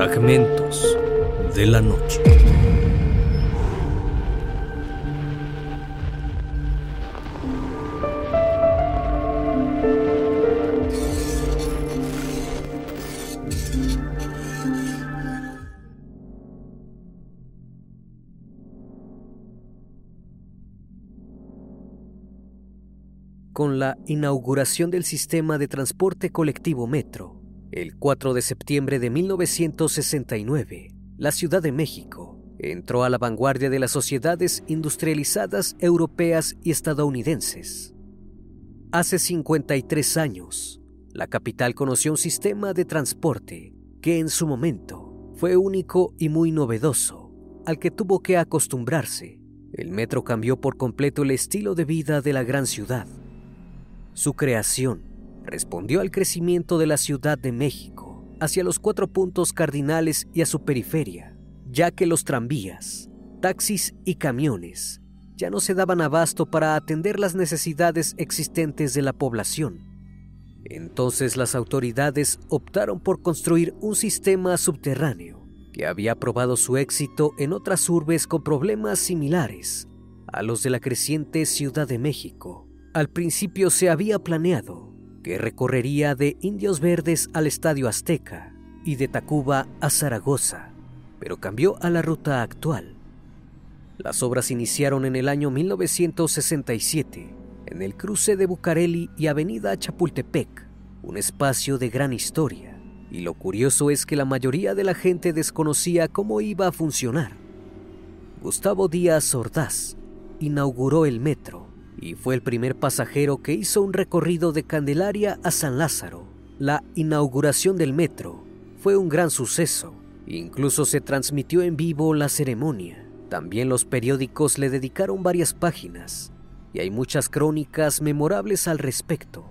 Fragmentos de la noche. Con la inauguración del sistema de transporte colectivo Metro, el 4 de septiembre de 1969, la Ciudad de México entró a la vanguardia de las sociedades industrializadas europeas y estadounidenses. Hace 53 años, la capital conoció un sistema de transporte que en su momento fue único y muy novedoso, al que tuvo que acostumbrarse. El metro cambió por completo el estilo de vida de la gran ciudad. Su creación respondió al crecimiento de la Ciudad de México hacia los cuatro puntos cardinales y a su periferia, ya que los tranvías, taxis y camiones ya no se daban abasto para atender las necesidades existentes de la población. Entonces las autoridades optaron por construir un sistema subterráneo que había probado su éxito en otras urbes con problemas similares a los de la creciente Ciudad de México. Al principio se había planeado que recorrería de Indios Verdes al Estadio Azteca y de Tacuba a Zaragoza, pero cambió a la ruta actual. Las obras iniciaron en el año 1967 en el cruce de Bucareli y Avenida Chapultepec, un espacio de gran historia, y lo curioso es que la mayoría de la gente desconocía cómo iba a funcionar. Gustavo Díaz Ordaz inauguró el metro y fue el primer pasajero que hizo un recorrido de Candelaria a San Lázaro. La inauguración del metro fue un gran suceso. Incluso se transmitió en vivo la ceremonia. También los periódicos le dedicaron varias páginas y hay muchas crónicas memorables al respecto.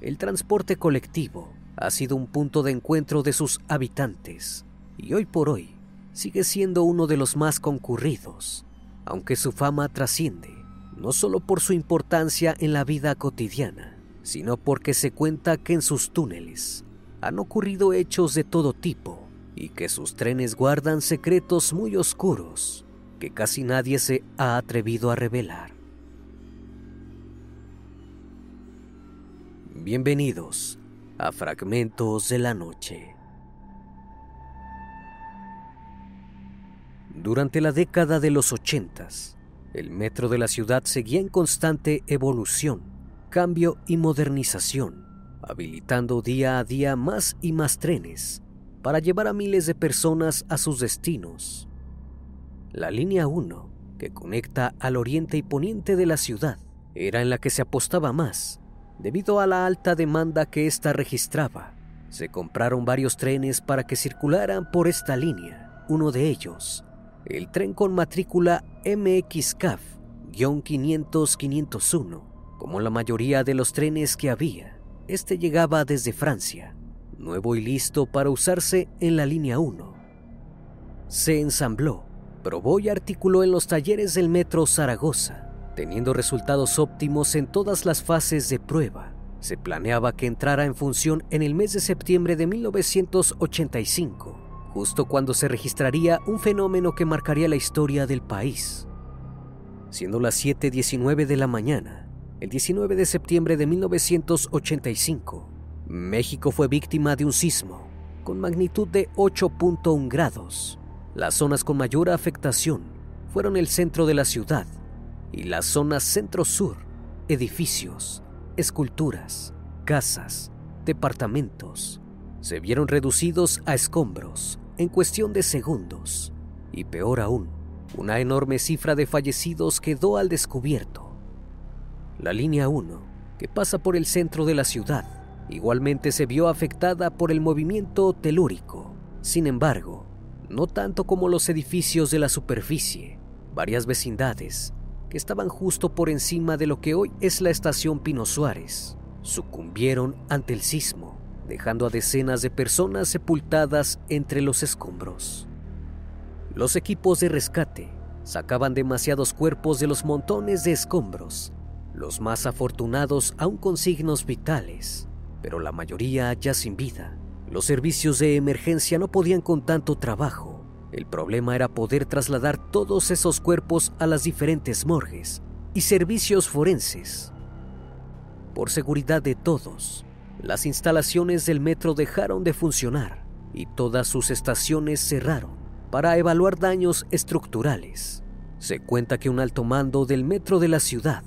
El transporte colectivo ha sido un punto de encuentro de sus habitantes y hoy por hoy sigue siendo uno de los más concurridos, aunque su fama trasciende no solo por su importancia en la vida cotidiana, sino porque se cuenta que en sus túneles han ocurrido hechos de todo tipo y que sus trenes guardan secretos muy oscuros que casi nadie se ha atrevido a revelar. Bienvenidos a Fragmentos de la Noche. Durante la década de los ochentas, el metro de la ciudad seguía en constante evolución, cambio y modernización, habilitando día a día más y más trenes para llevar a miles de personas a sus destinos. La línea 1, que conecta al oriente y poniente de la ciudad, era en la que se apostaba más, debido a la alta demanda que ésta registraba. Se compraron varios trenes para que circularan por esta línea. Uno de ellos, el tren con matrícula MXCAF-500-501, como la mayoría de los trenes que había. Este llegaba desde Francia, nuevo y listo para usarse en la línea 1. Se ensambló, probó y articuló en los talleres del metro Zaragoza, teniendo resultados óptimos en todas las fases de prueba. Se planeaba que entrara en función en el mes de septiembre de 1985 justo cuando se registraría un fenómeno que marcaría la historia del país. Siendo las 7.19 de la mañana, el 19 de septiembre de 1985, México fue víctima de un sismo con magnitud de 8.1 grados. Las zonas con mayor afectación fueron el centro de la ciudad y la zona centro-sur, edificios, esculturas, casas, departamentos, se vieron reducidos a escombros en cuestión de segundos. Y peor aún, una enorme cifra de fallecidos quedó al descubierto. La línea 1, que pasa por el centro de la ciudad, igualmente se vio afectada por el movimiento telúrico. Sin embargo, no tanto como los edificios de la superficie, varias vecindades que estaban justo por encima de lo que hoy es la estación Pino Suárez, sucumbieron ante el sismo dejando a decenas de personas sepultadas entre los escombros. Los equipos de rescate sacaban demasiados cuerpos de los montones de escombros, los más afortunados aún con signos vitales, pero la mayoría ya sin vida. Los servicios de emergencia no podían con tanto trabajo. El problema era poder trasladar todos esos cuerpos a las diferentes morgues y servicios forenses. Por seguridad de todos, las instalaciones del metro dejaron de funcionar y todas sus estaciones cerraron para evaluar daños estructurales. Se cuenta que un alto mando del metro de la ciudad,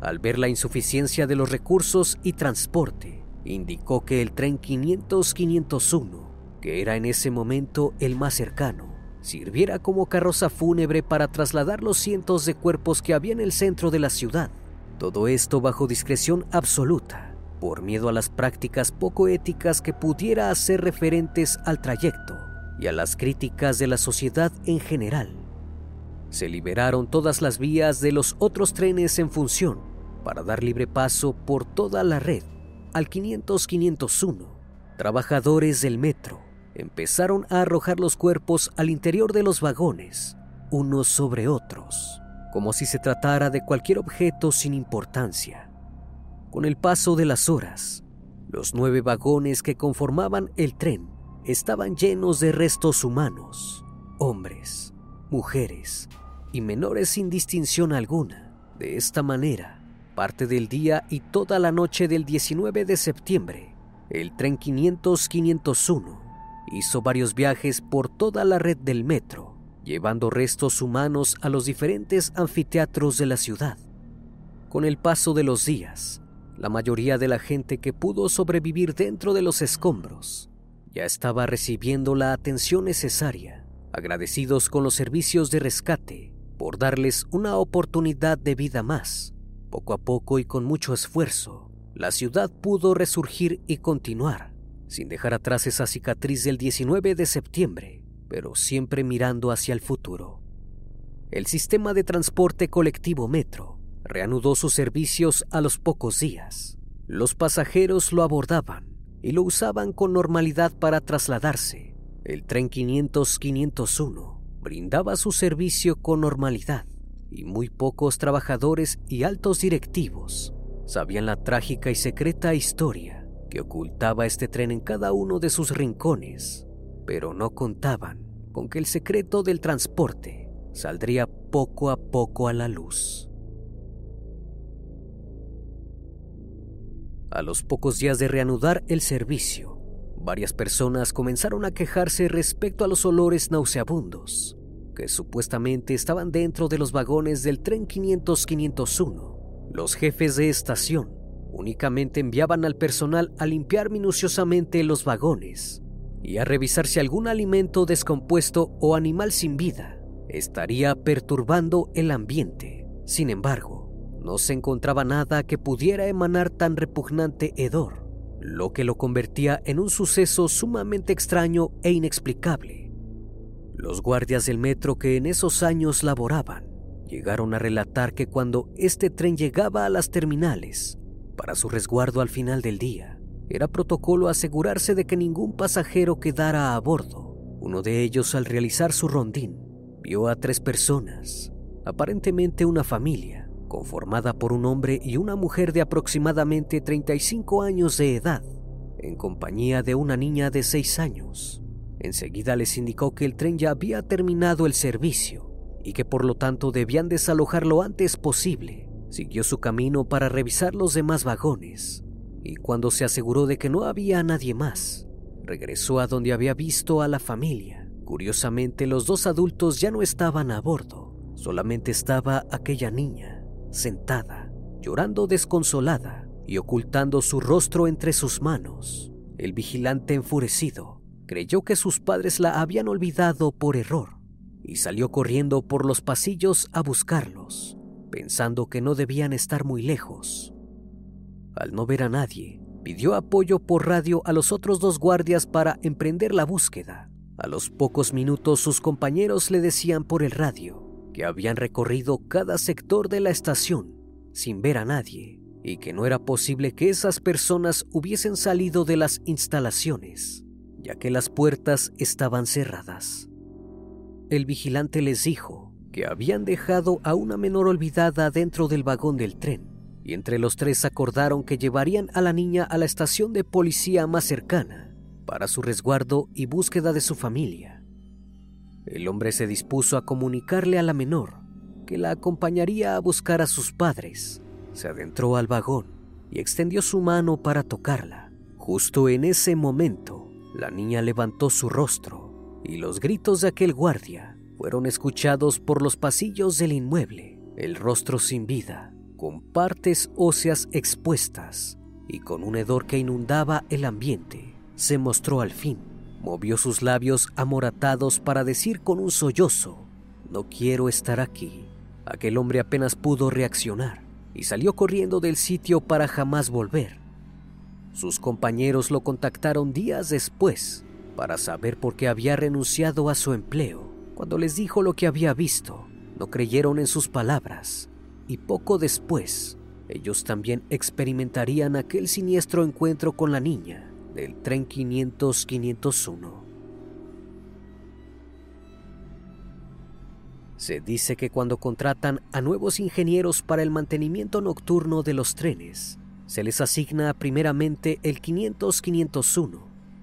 al ver la insuficiencia de los recursos y transporte, indicó que el tren 500-501, que era en ese momento el más cercano, sirviera como carroza fúnebre para trasladar los cientos de cuerpos que había en el centro de la ciudad. Todo esto bajo discreción absoluta, por miedo a las prácticas poco éticas que pudiera hacer referentes al trayecto y a las críticas de la sociedad en general. Se liberaron todas las vías de los otros trenes en función para dar libre paso por toda la red al 500-501. Trabajadores del metro empezaron a arrojar los cuerpos al interior de los vagones, unos sobre otros, como si se tratara de cualquier objeto sin importancia. Con el paso de las horas, los nueve vagones que conformaban el tren estaban llenos de restos humanos, hombres, mujeres y menores sin distinción alguna. De esta manera, parte del día y toda la noche del 19 de septiembre, el tren 500-501 hizo varios viajes por toda la red del metro, llevando restos humanos a los diferentes anfiteatros de la ciudad. Con el paso de los días, la mayoría de la gente que pudo sobrevivir dentro de los escombros ya estaba recibiendo la atención necesaria, agradecidos con los servicios de rescate por darles una oportunidad de vida más. Poco a poco y con mucho esfuerzo, la ciudad pudo resurgir y continuar, sin dejar atrás esa cicatriz del 19 de septiembre, pero siempre mirando hacia el futuro. El sistema de transporte colectivo Metro reanudó sus servicios a los pocos días. Los pasajeros lo abordaban y lo usaban con normalidad para trasladarse. El tren 500-501 brindaba su servicio con normalidad y muy pocos trabajadores y altos directivos sabían la trágica y secreta historia que ocultaba este tren en cada uno de sus rincones, pero no contaban con que el secreto del transporte saldría poco a poco a la luz. A los pocos días de reanudar el servicio, varias personas comenzaron a quejarse respecto a los olores nauseabundos que supuestamente estaban dentro de los vagones del tren 500-501. Los jefes de estación únicamente enviaban al personal a limpiar minuciosamente los vagones y a revisar si algún alimento descompuesto o animal sin vida estaría perturbando el ambiente. Sin embargo, no se encontraba nada que pudiera emanar tan repugnante hedor, lo que lo convertía en un suceso sumamente extraño e inexplicable. Los guardias del metro que en esos años laboraban llegaron a relatar que cuando este tren llegaba a las terminales, para su resguardo al final del día, era protocolo asegurarse de que ningún pasajero quedara a bordo. Uno de ellos al realizar su rondín vio a tres personas, aparentemente una familia, conformada por un hombre y una mujer de aproximadamente 35 años de edad, en compañía de una niña de 6 años. Enseguida les indicó que el tren ya había terminado el servicio y que por lo tanto debían desalojar lo antes posible. Siguió su camino para revisar los demás vagones y cuando se aseguró de que no había nadie más, regresó a donde había visto a la familia. Curiosamente, los dos adultos ya no estaban a bordo, solamente estaba aquella niña sentada, llorando desconsolada y ocultando su rostro entre sus manos. El vigilante enfurecido creyó que sus padres la habían olvidado por error y salió corriendo por los pasillos a buscarlos, pensando que no debían estar muy lejos. Al no ver a nadie, pidió apoyo por radio a los otros dos guardias para emprender la búsqueda. A los pocos minutos sus compañeros le decían por el radio que habían recorrido cada sector de la estación sin ver a nadie y que no era posible que esas personas hubiesen salido de las instalaciones, ya que las puertas estaban cerradas. El vigilante les dijo que habían dejado a una menor olvidada dentro del vagón del tren, y entre los tres acordaron que llevarían a la niña a la estación de policía más cercana para su resguardo y búsqueda de su familia. El hombre se dispuso a comunicarle a la menor que la acompañaría a buscar a sus padres. Se adentró al vagón y extendió su mano para tocarla. Justo en ese momento, la niña levantó su rostro y los gritos de aquel guardia fueron escuchados por los pasillos del inmueble. El rostro sin vida, con partes óseas expuestas y con un hedor que inundaba el ambiente, se mostró al fin. Movió sus labios amoratados para decir con un sollozo, no quiero estar aquí. Aquel hombre apenas pudo reaccionar y salió corriendo del sitio para jamás volver. Sus compañeros lo contactaron días después para saber por qué había renunciado a su empleo. Cuando les dijo lo que había visto, no creyeron en sus palabras y poco después ellos también experimentarían aquel siniestro encuentro con la niña del tren 500-501. Se dice que cuando contratan a nuevos ingenieros para el mantenimiento nocturno de los trenes, se les asigna primeramente el 500-501,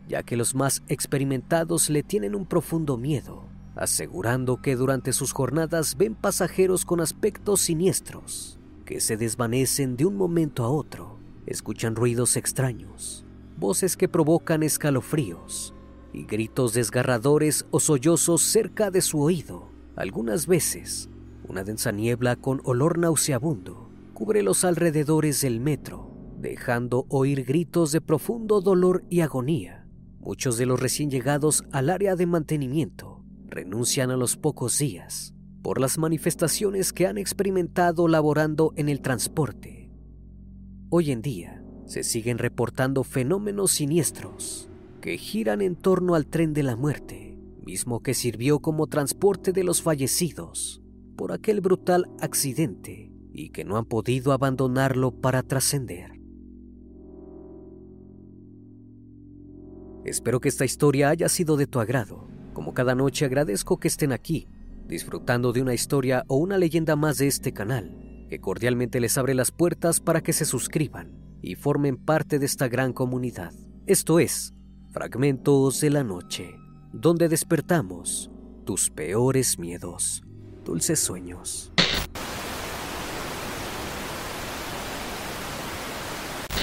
ya que los más experimentados le tienen un profundo miedo, asegurando que durante sus jornadas ven pasajeros con aspectos siniestros, que se desvanecen de un momento a otro, escuchan ruidos extraños, voces que provocan escalofríos y gritos desgarradores o sollozos cerca de su oído. Algunas veces, una densa niebla con olor nauseabundo cubre los alrededores del metro dejando oír gritos de profundo dolor y agonía. Muchos de los recién llegados al área de mantenimiento renuncian a los pocos días por las manifestaciones que han experimentado laborando en el transporte. Hoy en día se siguen reportando fenómenos siniestros que giran en torno al tren de la muerte, mismo que sirvió como transporte de los fallecidos por aquel brutal accidente y que no han podido abandonarlo para trascender. Espero que esta historia haya sido de tu agrado. Como cada noche agradezco que estén aquí, disfrutando de una historia o una leyenda más de este canal, que cordialmente les abre las puertas para que se suscriban y formen parte de esta gran comunidad. Esto es Fragmentos de la Noche, donde despertamos tus peores miedos, dulces sueños.